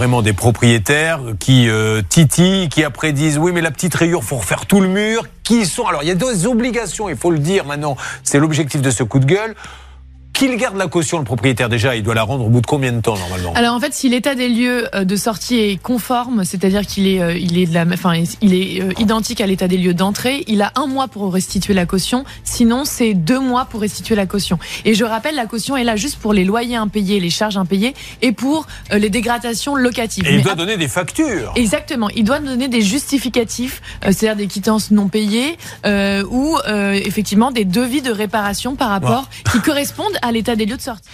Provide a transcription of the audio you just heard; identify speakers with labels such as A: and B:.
A: vraiment des propriétaires qui euh, titillent, qui après disent oui mais la petite rayure, faut refaire tout le mur. Qui sont? Alors il y a deux obligations, il faut le dire maintenant. C'est l'objectif de ce coup de gueule. Qu'il garde la caution, le propriétaire déjà, il doit la rendre au bout de combien de temps normalement?
B: Alors en fait, si l'état des lieux euh, de sortie est conforme, c'est-à-dire qu'il est, euh, il est de la, enfin, il est euh, identique à l'état des lieux d'entrée, il a un mois pour restituer la caution. Sinon, c'est deux mois pour restituer la caution. Et je rappelle, la caution est là juste pour les loyers impayés, les charges impayées et pour les dégradations locatives.
A: Et il doit donner des factures.
B: Exactement, il doit donner des justificatifs, c'est-à-dire des quittances non payées ou effectivement des devis de réparation par rapport qui correspondent à l'état des lieux de sortie.